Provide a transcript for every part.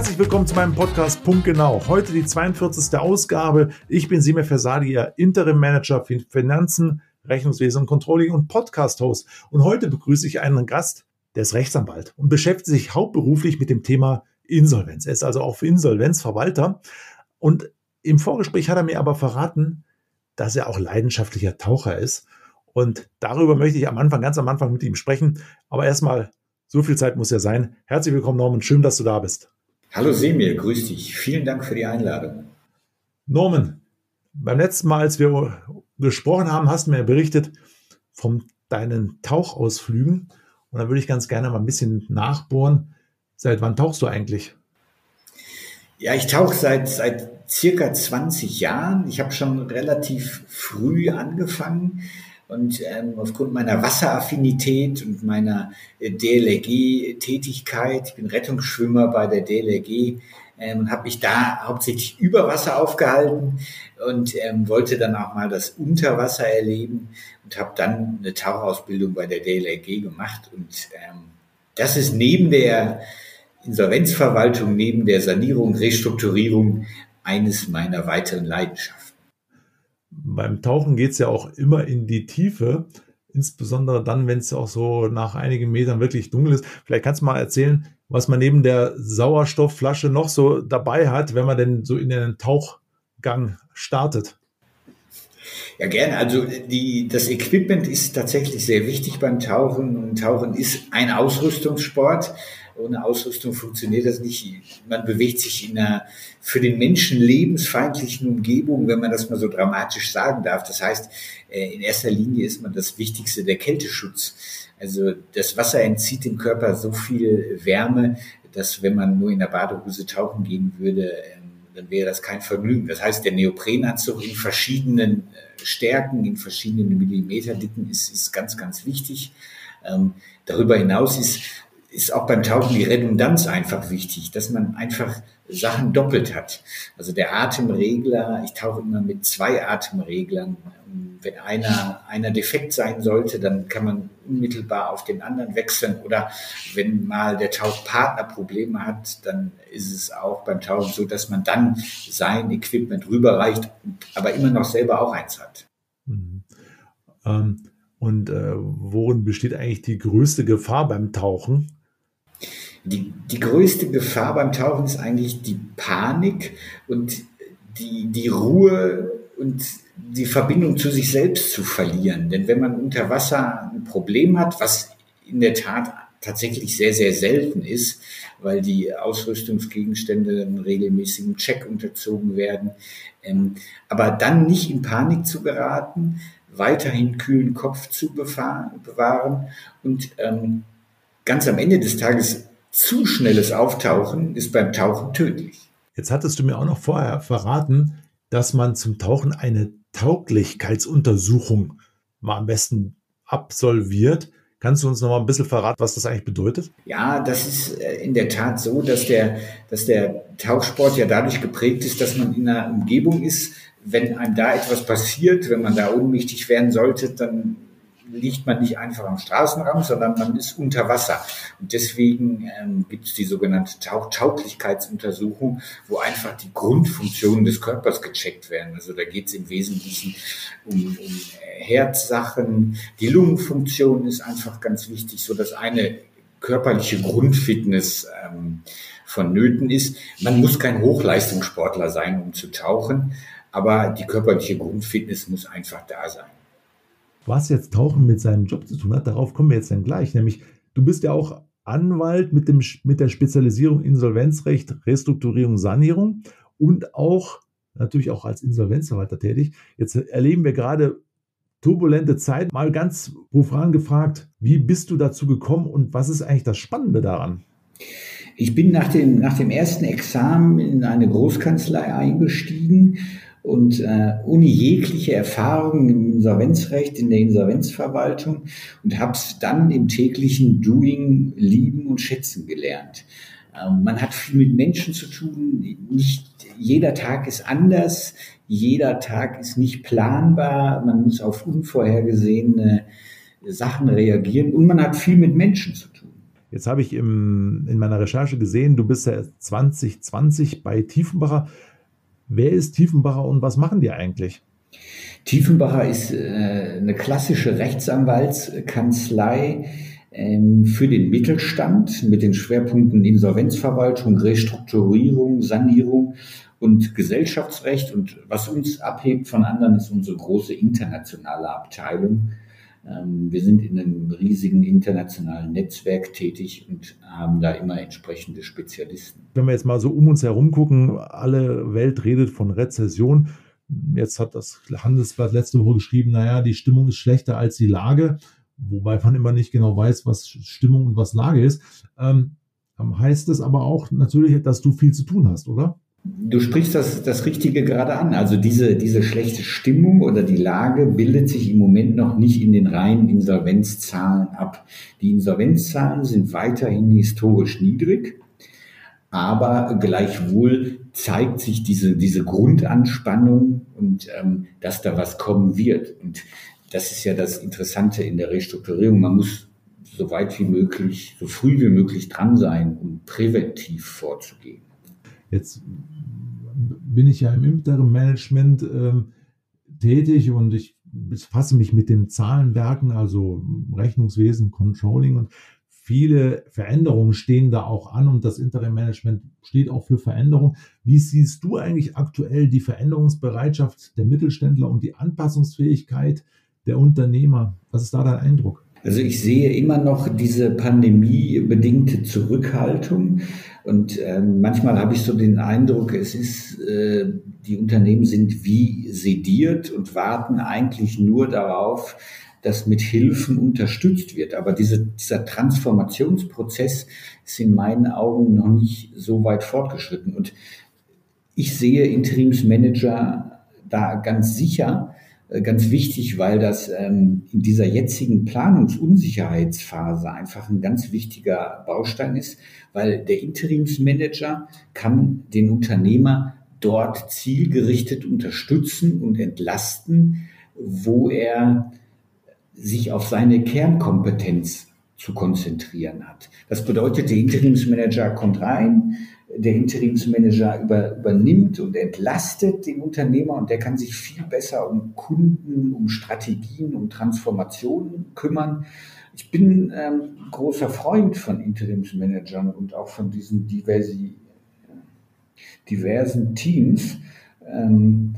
Herzlich willkommen zu meinem Podcast Punkt Genau. Heute die 42. Ausgabe. Ich bin Simir Fersadi, Ihr Interim Manager für Finanzen, Rechnungswesen und Controlling und Podcast-Host. Und heute begrüße ich einen Gast, der ist Rechtsanwalt und beschäftigt sich hauptberuflich mit dem Thema Insolvenz. Er ist also auch für Insolvenzverwalter. Und im Vorgespräch hat er mir aber verraten, dass er auch leidenschaftlicher Taucher ist. Und darüber möchte ich am Anfang, ganz am Anfang mit ihm sprechen. Aber erstmal, so viel Zeit muss ja sein. Herzlich willkommen, Norman. Schön, dass du da bist. Hallo Semir, grüß dich. Vielen Dank für die Einladung. Norman, beim letzten Mal, als wir gesprochen haben, hast du mir berichtet von deinen Tauchausflügen. Und da würde ich ganz gerne mal ein bisschen nachbohren. Seit wann tauchst du eigentlich? Ja, ich tauche seit, seit circa 20 Jahren. Ich habe schon relativ früh angefangen und ähm, aufgrund meiner Wasseraffinität und meiner äh, DLRG-Tätigkeit, ich bin Rettungsschwimmer bei der DLRG ähm, und habe mich da hauptsächlich über Wasser aufgehalten und ähm, wollte dann auch mal das Unterwasser erleben und habe dann eine Tauchausbildung bei der DLRG gemacht. Und ähm, das ist neben der Insolvenzverwaltung, neben der Sanierung, Restrukturierung eines meiner weiteren Leidenschaften beim Tauchen geht es ja auch immer in die Tiefe, insbesondere dann, wenn es auch so nach einigen Metern wirklich dunkel ist. Vielleicht kannst du mal erzählen, was man neben der Sauerstoffflasche noch so dabei hat, wenn man denn so in den Tauchgang startet. Ja, gerne. Also die, das Equipment ist tatsächlich sehr wichtig beim Tauchen. Und Tauchen ist ein Ausrüstungssport. Ohne Ausrüstung funktioniert das nicht. Man bewegt sich in einer für den Menschen lebensfeindlichen Umgebung, wenn man das mal so dramatisch sagen darf. Das heißt, äh, in erster Linie ist man das Wichtigste der Kälteschutz. Also das Wasser entzieht dem Körper so viel Wärme, dass wenn man nur in der Badehose tauchen gehen würde, ähm, dann wäre das kein Vergnügen. Das heißt, der Neoprenanzug in verschiedenen äh, Stärken, in verschiedenen Millimeterdicken ist, ist ganz, ganz wichtig. Ähm, darüber hinaus ist ist auch beim Tauchen die Redundanz einfach wichtig, dass man einfach Sachen doppelt hat. Also der Atemregler, ich tauche immer mit zwei Atemreglern. Wenn einer, einer defekt sein sollte, dann kann man unmittelbar auf den anderen wechseln. Oder wenn mal der Tauchpartner Probleme hat, dann ist es auch beim Tauchen so, dass man dann sein Equipment rüberreicht, aber immer noch selber auch eins hat. Mhm. Ähm, und äh, worin besteht eigentlich die größte Gefahr beim Tauchen? Die, die größte Gefahr beim Tauchen ist eigentlich die Panik und die, die Ruhe und die Verbindung zu sich selbst zu verlieren. Denn wenn man unter Wasser ein Problem hat, was in der Tat tatsächlich sehr, sehr selten ist, weil die Ausrüstungsgegenstände einen regelmäßigen Check unterzogen werden. Ähm, aber dann nicht in Panik zu geraten, weiterhin kühlen Kopf zu bewahren und ähm, ganz am Ende des Tages zu schnelles Auftauchen ist beim Tauchen tödlich. Jetzt hattest du mir auch noch vorher verraten, dass man zum Tauchen eine Tauglichkeitsuntersuchung mal am besten absolviert. Kannst du uns noch mal ein bisschen verraten, was das eigentlich bedeutet? Ja, das ist äh, in der Tat so, dass der, dass der Tauchsport ja dadurch geprägt ist, dass man in einer Umgebung ist, wenn einem da etwas passiert, wenn man da ohnmächtig werden sollte, dann liegt man nicht einfach am Straßenrand, sondern man ist unter Wasser. Und deswegen ähm, gibt es die sogenannte Tauch Tauglichkeitsuntersuchung, wo einfach die Grundfunktionen des Körpers gecheckt werden. Also da geht es im Wesentlichen um, um Herzsachen. Die Lungenfunktion ist einfach ganz wichtig, so dass eine körperliche Grundfitness ähm, vonnöten ist. Man muss kein Hochleistungssportler sein, um zu tauchen, aber die körperliche Grundfitness muss einfach da sein was jetzt Tauchen mit seinem Job zu tun hat, darauf kommen wir jetzt dann gleich. Nämlich, du bist ja auch Anwalt mit, dem, mit der Spezialisierung Insolvenzrecht, Restrukturierung, Sanierung und auch natürlich auch als Insolvenzverwalter tätig. Jetzt erleben wir gerade turbulente Zeit. Mal ganz profan gefragt, wie bist du dazu gekommen und was ist eigentlich das Spannende daran? Ich bin nach dem, nach dem ersten Examen in eine Großkanzlei eingestiegen und äh, ohne jegliche Erfahrung im Insolvenzrecht, in der Insolvenzverwaltung und habe es dann im täglichen Doing lieben und schätzen gelernt. Ähm, man hat viel mit Menschen zu tun, nicht jeder Tag ist anders, jeder Tag ist nicht planbar, man muss auf unvorhergesehene Sachen reagieren und man hat viel mit Menschen zu tun. Jetzt habe ich im, in meiner Recherche gesehen, du bist ja 2020 bei Tiefenbacher. Wer ist Tiefenbacher und was machen die eigentlich? Tiefenbacher ist äh, eine klassische Rechtsanwaltskanzlei ähm, für den Mittelstand mit den Schwerpunkten Insolvenzverwaltung, Restrukturierung, Sanierung und Gesellschaftsrecht. Und was uns abhebt von anderen, ist unsere große internationale Abteilung. Ähm, wir sind in einem riesigen internationalen Netzwerk tätig und haben da immer entsprechende Spezialisten. Wenn wir jetzt mal so um uns herum gucken, alle Welt redet von Rezession. Jetzt hat das Handelsblatt letzte Woche geschrieben, naja, die Stimmung ist schlechter als die Lage, wobei man immer nicht genau weiß, was Stimmung und was Lage ist. Ähm, heißt es aber auch natürlich, dass du viel zu tun hast, oder? Du sprichst das, das Richtige gerade an. Also diese, diese schlechte Stimmung oder die Lage bildet sich im Moment noch nicht in den reinen Insolvenzzahlen ab. Die Insolvenzzahlen sind weiterhin historisch niedrig, aber gleichwohl zeigt sich diese, diese Grundanspannung und ähm, dass da was kommen wird. Und das ist ja das Interessante in der Restrukturierung. Man muss so weit wie möglich, so früh wie möglich dran sein, um präventiv vorzugehen. Jetzt bin ich ja im Interim-Management äh, tätig und ich befasse mich mit den Zahlenwerken, also Rechnungswesen, Controlling und viele Veränderungen stehen da auch an und das Interim-Management steht auch für Veränderung. Wie siehst du eigentlich aktuell die Veränderungsbereitschaft der Mittelständler und die Anpassungsfähigkeit der Unternehmer? Was ist da dein Eindruck? Also ich sehe immer noch diese pandemiebedingte Zurückhaltung und äh, manchmal habe ich so den Eindruck, es ist, äh, die Unternehmen sind wie sediert und warten eigentlich nur darauf, dass mit Hilfen unterstützt wird. Aber diese, dieser Transformationsprozess ist in meinen Augen noch nicht so weit fortgeschritten. Und ich sehe Interimsmanager da ganz sicher ganz wichtig, weil das ähm, in dieser jetzigen Planungsunsicherheitsphase einfach ein ganz wichtiger Baustein ist, weil der Interimsmanager kann den Unternehmer dort zielgerichtet unterstützen und entlasten, wo er sich auf seine Kernkompetenz zu konzentrieren hat. Das bedeutet, der Interimsmanager kommt rein, der Interimsmanager über, übernimmt und entlastet den Unternehmer und der kann sich viel besser um Kunden, um Strategien, um Transformationen kümmern. Ich bin ähm, großer Freund von Interimsmanagern und auch von diesen diversi, diversen Teams. Ähm,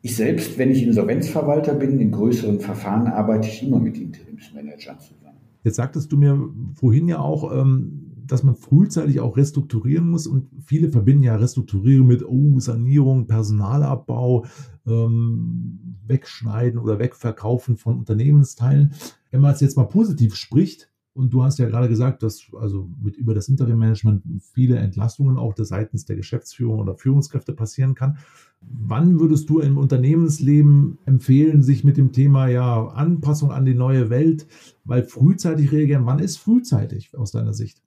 ich selbst, wenn ich Insolvenzverwalter bin, in größeren Verfahren arbeite ich immer mit Interimsmanagern zusammen. Jetzt sagtest du mir vorhin ja auch, ähm, dass man frühzeitig auch restrukturieren muss und viele verbinden ja Restrukturieren mit oh, Sanierung, Personalabbau, ähm, Wegschneiden oder Wegverkaufen von Unternehmensteilen. Wenn man es jetzt mal positiv spricht, und du hast ja gerade gesagt, dass also mit über das Interim-Management viele Entlastungen auch seitens der Geschäftsführung oder Führungskräfte passieren kann. Wann würdest du im Unternehmensleben empfehlen, sich mit dem Thema ja Anpassung an die neue Welt, weil frühzeitig reagieren? Wann ist frühzeitig aus deiner Sicht?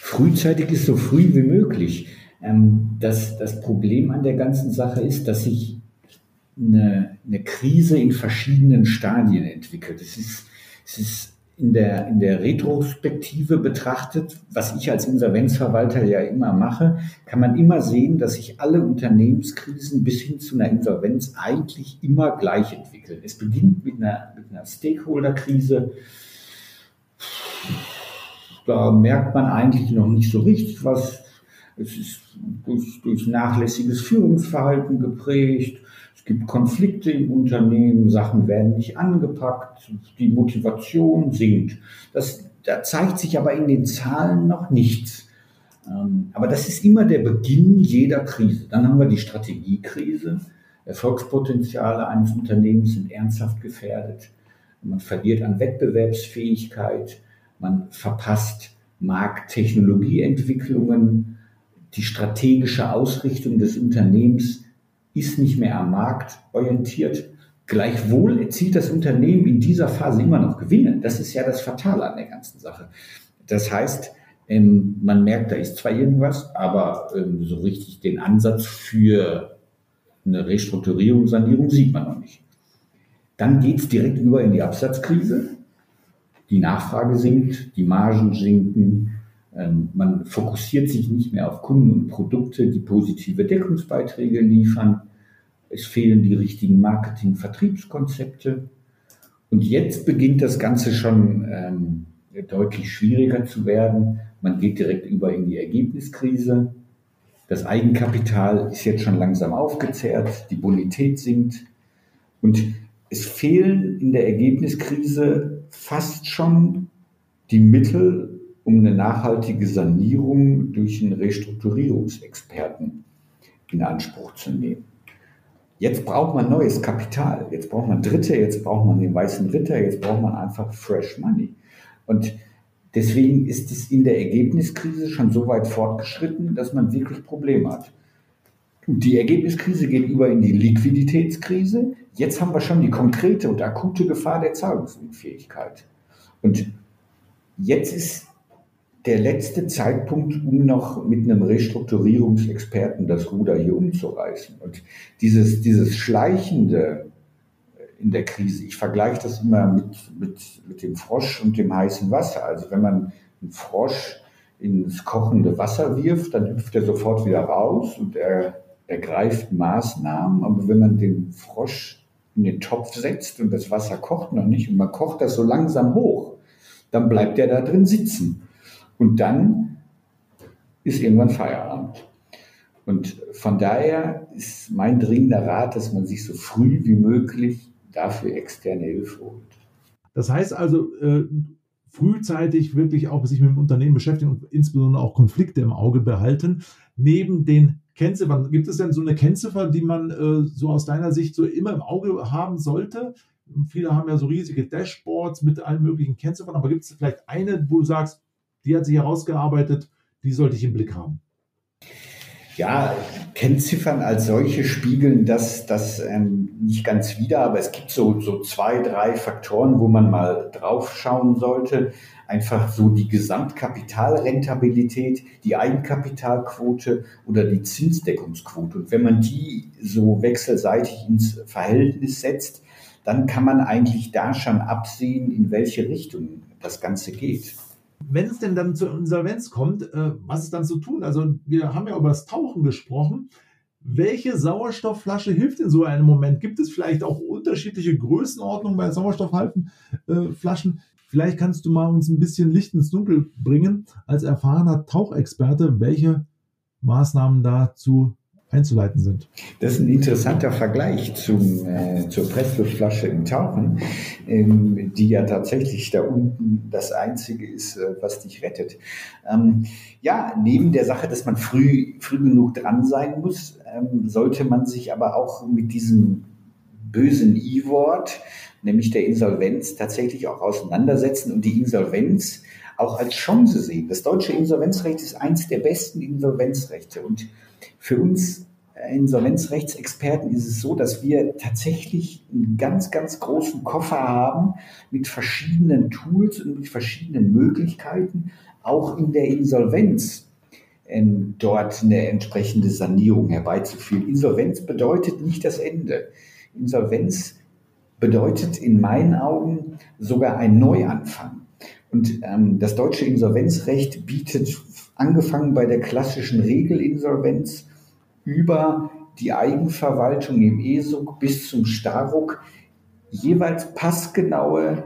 Frühzeitig ist so früh wie möglich. Ähm, das, das Problem an der ganzen Sache ist, dass sich eine, eine Krise in verschiedenen Stadien entwickelt. Es ist, es ist in der, in der Retrospektive betrachtet, was ich als Insolvenzverwalter ja immer mache, kann man immer sehen, dass sich alle Unternehmenskrisen bis hin zu einer Insolvenz eigentlich immer gleich entwickeln. Es beginnt mit einer, mit einer Stakeholder-Krise da merkt man eigentlich noch nicht so richtig was. Es ist durch, durch nachlässiges Führungsverhalten geprägt. Es gibt Konflikte im Unternehmen, Sachen werden nicht angepackt, die Motivation sinkt. Das, da zeigt sich aber in den Zahlen noch nichts. Ähm, aber das ist immer der Beginn jeder Krise. Dann haben wir die Strategiekrise. Erfolgspotenziale eines Unternehmens sind ernsthaft gefährdet. Man verliert an Wettbewerbsfähigkeit man verpasst Markttechnologieentwicklungen, die strategische Ausrichtung des Unternehmens ist nicht mehr am Markt orientiert. Gleichwohl erzielt das Unternehmen in dieser Phase immer noch Gewinne. Das ist ja das Fatale an der ganzen Sache. Das heißt, ähm, man merkt, da ist zwar irgendwas, aber ähm, so richtig den Ansatz für eine Restrukturierung, Sanierung sieht man noch nicht. Dann geht es direkt über in die Absatzkrise. Die Nachfrage sinkt, die Margen sinken, ähm, man fokussiert sich nicht mehr auf Kunden und Produkte, die positive Deckungsbeiträge liefern. Es fehlen die richtigen Marketing-Vertriebskonzepte. Und jetzt beginnt das Ganze schon ähm, deutlich schwieriger zu werden. Man geht direkt über in die Ergebniskrise. Das Eigenkapital ist jetzt schon langsam aufgezehrt, die Bonität sinkt und es fehlen in der Ergebniskrise fast schon die Mittel, um eine nachhaltige Sanierung durch einen Restrukturierungsexperten in Anspruch zu nehmen. Jetzt braucht man neues Kapital, jetzt braucht man Dritte, jetzt braucht man den weißen Ritter, jetzt braucht man einfach Fresh Money. Und deswegen ist es in der Ergebniskrise schon so weit fortgeschritten, dass man wirklich Probleme hat. Die Ergebniskrise geht über in die Liquiditätskrise. Jetzt haben wir schon die konkrete und akute Gefahr der Zahlungsunfähigkeit. Und jetzt ist der letzte Zeitpunkt, um noch mit einem Restrukturierungsexperten das Ruder hier umzureißen. Und dieses, dieses schleichende in der Krise, ich vergleiche das immer mit, mit, mit dem Frosch und dem heißen Wasser. Also wenn man einen Frosch ins kochende Wasser wirft, dann hüpft er sofort wieder raus und er ergreift Maßnahmen. Aber wenn man den Frosch in den Topf setzt und das Wasser kocht noch nicht und man kocht das so langsam hoch, dann bleibt er da drin sitzen. Und dann ist irgendwann Feierabend. Und von daher ist mein dringender Rat, dass man sich so früh wie möglich dafür externe Hilfe holt. Das heißt also, äh, frühzeitig wirklich auch sich mit dem Unternehmen beschäftigen und insbesondere auch Konflikte im Auge behalten. Neben den Kennziffern, gibt es denn so eine Kennziffer, die man äh, so aus deiner Sicht so immer im Auge haben sollte? Viele haben ja so riesige Dashboards mit allen möglichen Kennziffern, aber gibt es vielleicht eine, wo du sagst, die hat sich herausgearbeitet, die sollte ich im Blick haben. Ja, Kennziffern als solche spiegeln das, das ähm, nicht ganz wider, aber es gibt so, so zwei, drei Faktoren, wo man mal drauf schauen sollte. Einfach so die Gesamtkapitalrentabilität, die Eigenkapitalquote oder die Zinsdeckungsquote. Und wenn man die so wechselseitig ins Verhältnis setzt, dann kann man eigentlich da schon absehen, in welche Richtung das Ganze geht wenn es denn dann zur Insolvenz kommt, äh, was ist dann zu tun? Also wir haben ja über das Tauchen gesprochen. Welche Sauerstoffflasche hilft in so einem Moment? Gibt es vielleicht auch unterschiedliche Größenordnungen bei Sauerstoffflaschen? Äh, vielleicht kannst du mal uns ein bisschen Licht ins Dunkel bringen als erfahrener Tauchexperte, welche Maßnahmen dazu einzuleiten sind. Das ist ein interessanter Vergleich zum, äh, zur Pressluftflasche im Tauchen, ähm, die ja tatsächlich da unten das Einzige ist, äh, was dich rettet. Ähm, ja, neben der Sache, dass man früh, früh genug dran sein muss, ähm, sollte man sich aber auch mit diesem bösen I-Wort, nämlich der Insolvenz, tatsächlich auch auseinandersetzen und die Insolvenz auch als Chance sehen. Das deutsche Insolvenzrecht ist eins der besten Insolvenzrechte und für uns Insolvenzrechtsexperten ist es so, dass wir tatsächlich einen ganz, ganz großen Koffer haben mit verschiedenen Tools und mit verschiedenen Möglichkeiten, auch in der Insolvenz ähm, dort eine entsprechende Sanierung herbeizuführen. Insolvenz bedeutet nicht das Ende. Insolvenz bedeutet in meinen Augen sogar ein Neuanfang. Und ähm, das deutsche Insolvenzrecht bietet, angefangen bei der klassischen Regelinsolvenz, über die Eigenverwaltung im ESUG bis zum Staruk jeweils passgenaue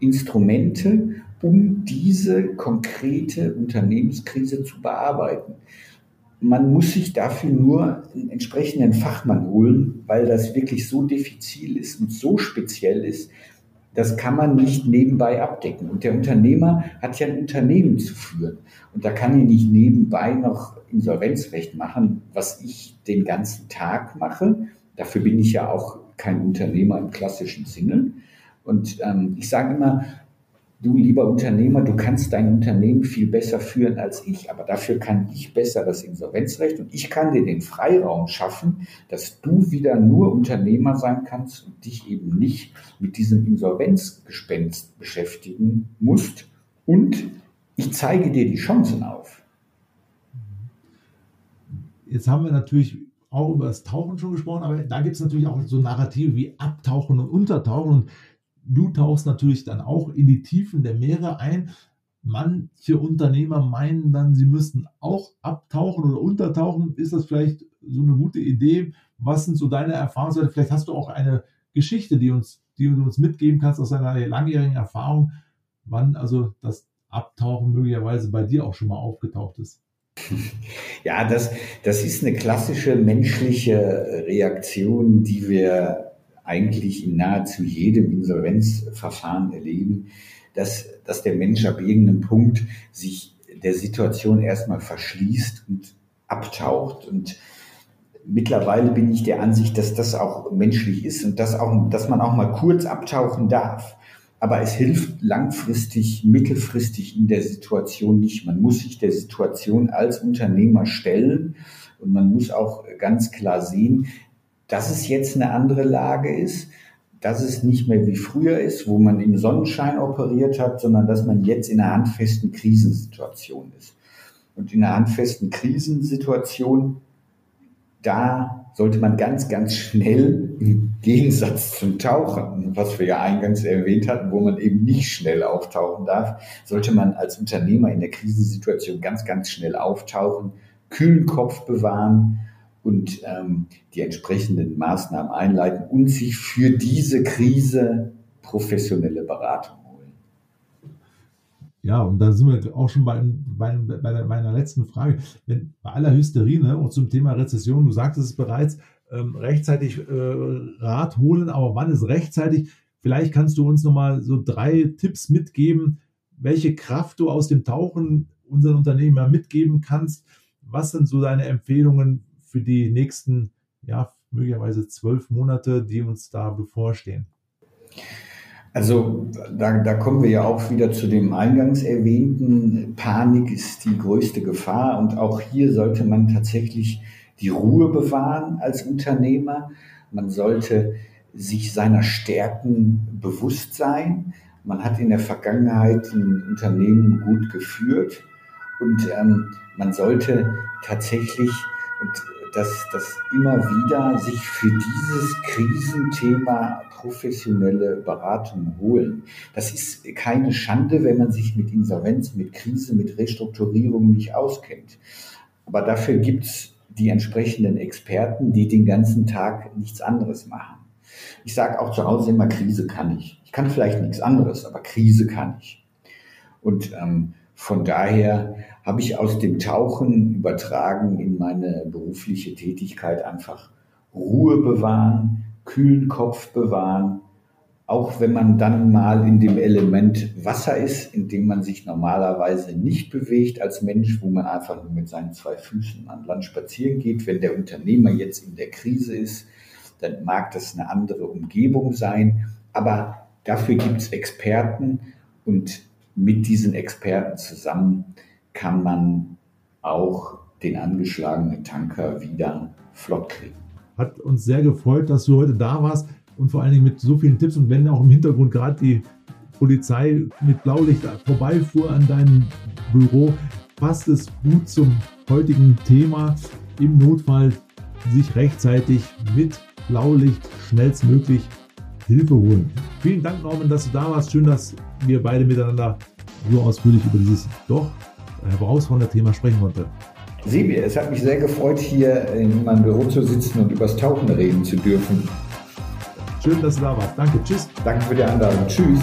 Instrumente, um diese konkrete Unternehmenskrise zu bearbeiten. Man muss sich dafür nur einen entsprechenden Fachmann holen, weil das wirklich so diffizil ist und so speziell ist, das kann man nicht nebenbei abdecken. Und der Unternehmer hat ja ein Unternehmen zu führen. Und da kann ich nicht nebenbei noch Insolvenzrecht machen, was ich den ganzen Tag mache. Dafür bin ich ja auch kein Unternehmer im klassischen Sinne. Und ähm, ich sage immer, du lieber Unternehmer, du kannst dein Unternehmen viel besser führen als ich, aber dafür kann ich besser das Insolvenzrecht und ich kann dir den Freiraum schaffen, dass du wieder nur Unternehmer sein kannst und dich eben nicht mit diesem Insolvenzgespenst beschäftigen musst und ich zeige dir die Chancen auf. Jetzt haben wir natürlich auch über das Tauchen schon gesprochen, aber da gibt es natürlich auch so Narrative wie Abtauchen und Untertauchen und du tauchst natürlich dann auch in die Tiefen der Meere ein. Manche Unternehmer meinen dann, sie müssten auch abtauchen oder untertauchen. Ist das vielleicht so eine gute Idee? Was sind so deine Erfahrungen? Vielleicht hast du auch eine Geschichte, die, uns, die du uns mitgeben kannst aus deiner langjährigen Erfahrung, wann also das Abtauchen möglicherweise bei dir auch schon mal aufgetaucht ist. Ja, das, das ist eine klassische menschliche Reaktion, die wir eigentlich in nahezu jedem Insolvenzverfahren erleben, dass, dass der Mensch ab irgendeinem Punkt sich der Situation erstmal verschließt und abtaucht. Und mittlerweile bin ich der Ansicht, dass das auch menschlich ist und dass, auch, dass man auch mal kurz abtauchen darf. Aber es hilft langfristig, mittelfristig in der Situation nicht. Man muss sich der Situation als Unternehmer stellen und man muss auch ganz klar sehen, dass es jetzt eine andere Lage ist, dass es nicht mehr wie früher ist, wo man im Sonnenschein operiert hat, sondern dass man jetzt in einer handfesten Krisensituation ist. Und in einer handfesten Krisensituation, da sollte man ganz, ganz schnell im Gegensatz zum Tauchen, was wir ja eingangs erwähnt hatten, wo man eben nicht schnell auftauchen darf, sollte man als Unternehmer in der Krisensituation ganz, ganz schnell auftauchen, kühlen Kopf bewahren und ähm, die entsprechenden Maßnahmen einleiten und sich für diese Krise professionelle Beratung holen. Ja, und da sind wir auch schon bei, bei, bei, meiner letzten Frage. Wenn bei aller Hysterie ne, und zum Thema Rezession, du sagtest es bereits, ähm, rechtzeitig äh, Rat holen, aber wann ist rechtzeitig? Vielleicht kannst du uns nochmal so drei Tipps mitgeben, welche Kraft du aus dem Tauchen unseren Unternehmen mitgeben kannst. Was sind so deine Empfehlungen für die nächsten, ja, möglicherweise zwölf Monate, die uns da bevorstehen? Also da, da kommen wir ja auch wieder zu dem eingangs erwähnten, Panik ist die größte Gefahr und auch hier sollte man tatsächlich die Ruhe bewahren als Unternehmer. Man sollte sich seiner Stärken bewusst sein. Man hat in der Vergangenheit ein Unternehmen gut geführt und ähm, man sollte tatsächlich, und dass, dass immer wieder sich für dieses Krisenthema professionelle Beratung holen. Das ist keine Schande, wenn man sich mit Insolvenz, mit Krise, mit Restrukturierung nicht auskennt. Aber dafür gibt es die entsprechenden Experten, die den ganzen Tag nichts anderes machen. Ich sage auch zu Hause immer, Krise kann ich. Ich kann vielleicht nichts anderes, aber Krise kann ich. Und ähm, von daher habe ich aus dem Tauchen übertragen in meine berufliche Tätigkeit einfach Ruhe bewahren, kühlen Kopf bewahren, auch wenn man dann mal in dem Element Wasser ist, in dem man sich normalerweise nicht bewegt als Mensch, wo man einfach nur mit seinen zwei Füßen an Land spazieren geht. Wenn der Unternehmer jetzt in der Krise ist, dann mag das eine andere Umgebung sein, aber dafür gibt es Experten und mit diesen Experten zusammen kann man auch den angeschlagenen Tanker wieder flott kriegen. Hat uns sehr gefreut, dass du heute da warst und vor allen Dingen mit so vielen Tipps und wenn auch im Hintergrund gerade die Polizei mit Blaulicht vorbeifuhr an deinem Büro, passt es gut zum heutigen Thema. Im Notfall sich rechtzeitig mit Blaulicht schnellstmöglich Hilfe holen. Vielen Dank, Norman, dass du da warst. Schön, dass wir beide miteinander so ausführlich über dieses doch herausfordernde Thema sprechen konnten. Sebi, es hat mich sehr gefreut, hier in meinem Büro zu sitzen und übers Tauchen reden zu dürfen. Schön, dass du da warst. Danke. Tschüss. Danke für die Einladung. Tschüss.